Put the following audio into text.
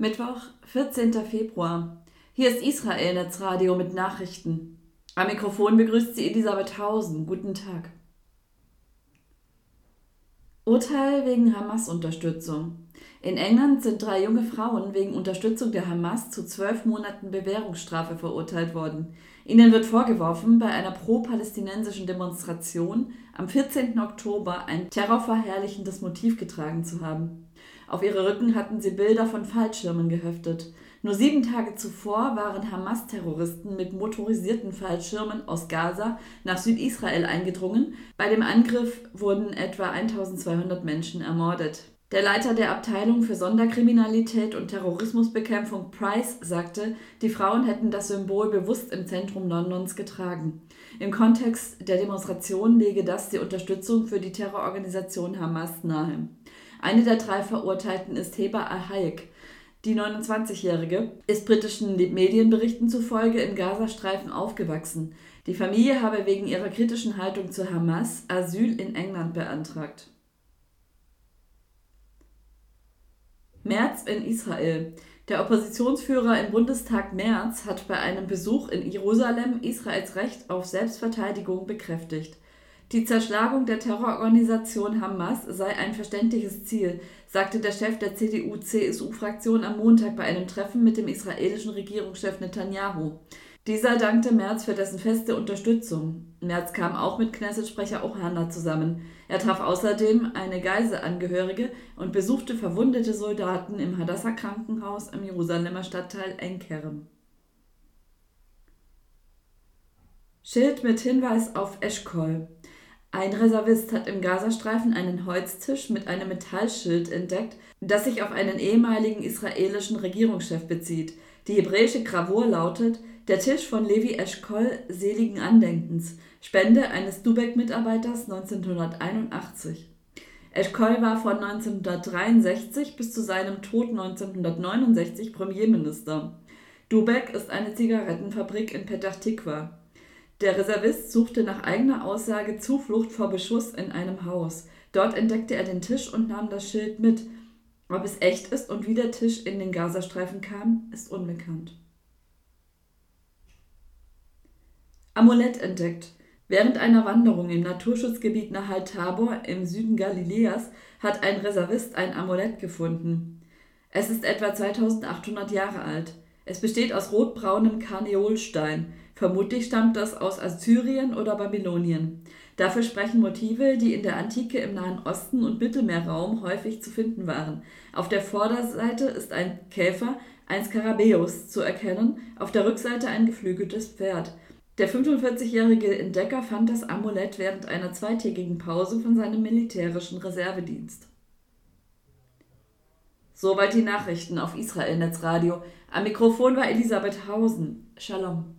Mittwoch, 14. Februar. Hier ist Israel Netzradio mit Nachrichten. Am Mikrofon begrüßt sie Elisabeth Hausen. Guten Tag. Urteil wegen Hamas-Unterstützung. In England sind drei junge Frauen wegen Unterstützung der Hamas zu zwölf Monaten Bewährungsstrafe verurteilt worden. Ihnen wird vorgeworfen, bei einer pro-palästinensischen Demonstration am 14. Oktober ein terrorverherrlichendes Motiv getragen zu haben. Auf ihre Rücken hatten sie Bilder von Fallschirmen geheftet. Nur sieben Tage zuvor waren Hamas-Terroristen mit motorisierten Fallschirmen aus Gaza nach Südisrael eingedrungen. Bei dem Angriff wurden etwa 1200 Menschen ermordet. Der Leiter der Abteilung für Sonderkriminalität und Terrorismusbekämpfung Price sagte, die Frauen hätten das Symbol bewusst im Zentrum Londons getragen. Im Kontext der Demonstration lege das die Unterstützung für die Terrororganisation Hamas nahe. Eine der drei Verurteilten ist Heba al-Hayek. Die 29-Jährige ist britischen Medienberichten zufolge im Gazastreifen aufgewachsen. Die Familie habe wegen ihrer kritischen Haltung zu Hamas Asyl in England beantragt. März in Israel. Der Oppositionsführer im Bundestag Merz hat bei einem Besuch in Jerusalem Israels Recht auf Selbstverteidigung bekräftigt. Die Zerschlagung der Terrororganisation Hamas sei ein verständliches Ziel, sagte der Chef der CDU-CSU-Fraktion am Montag bei einem Treffen mit dem israelischen Regierungschef Netanyahu. Dieser dankte Merz für dessen feste Unterstützung. Merz kam auch mit Knesset-Sprecher Ohana zusammen. Er traf außerdem eine Geiselangehörige und besuchte verwundete Soldaten im Hadassah-Krankenhaus im Jerusalemer Stadtteil Enkerem. Schild mit Hinweis auf Eschkol. Ein Reservist hat im Gazastreifen einen Holztisch mit einem Metallschild entdeckt, das sich auf einen ehemaligen israelischen Regierungschef bezieht. Die hebräische Gravur lautet: Der Tisch von Levi Eshkol seligen Andenkens, Spende eines Dubek-Mitarbeiters 1981. Eshkol war von 1963 bis zu seinem Tod 1969 Premierminister. Dubek ist eine Zigarettenfabrik in Petach Tikwa. Der Reservist suchte nach eigener Aussage Zuflucht vor Beschuss in einem Haus. Dort entdeckte er den Tisch und nahm das Schild mit. Ob es echt ist und wie der Tisch in den Gazastreifen kam, ist unbekannt. Amulett entdeckt. Während einer Wanderung im Naturschutzgebiet Nahal Tabor im Süden Galiläas hat ein Reservist ein Amulett gefunden. Es ist etwa 2800 Jahre alt. Es besteht aus rotbraunem Karneolstein. Vermutlich stammt das aus Assyrien oder Babylonien. Dafür sprechen Motive, die in der Antike im Nahen Osten und Mittelmeerraum häufig zu finden waren. Auf der Vorderseite ist ein Käfer, ein Skarabäus, zu erkennen, auf der Rückseite ein geflügeltes Pferd. Der 45-jährige Entdecker fand das Amulett während einer zweitägigen Pause von seinem militärischen Reservedienst. Soweit die Nachrichten auf Israel Netzradio. Am Mikrofon war Elisabeth Hausen. Shalom.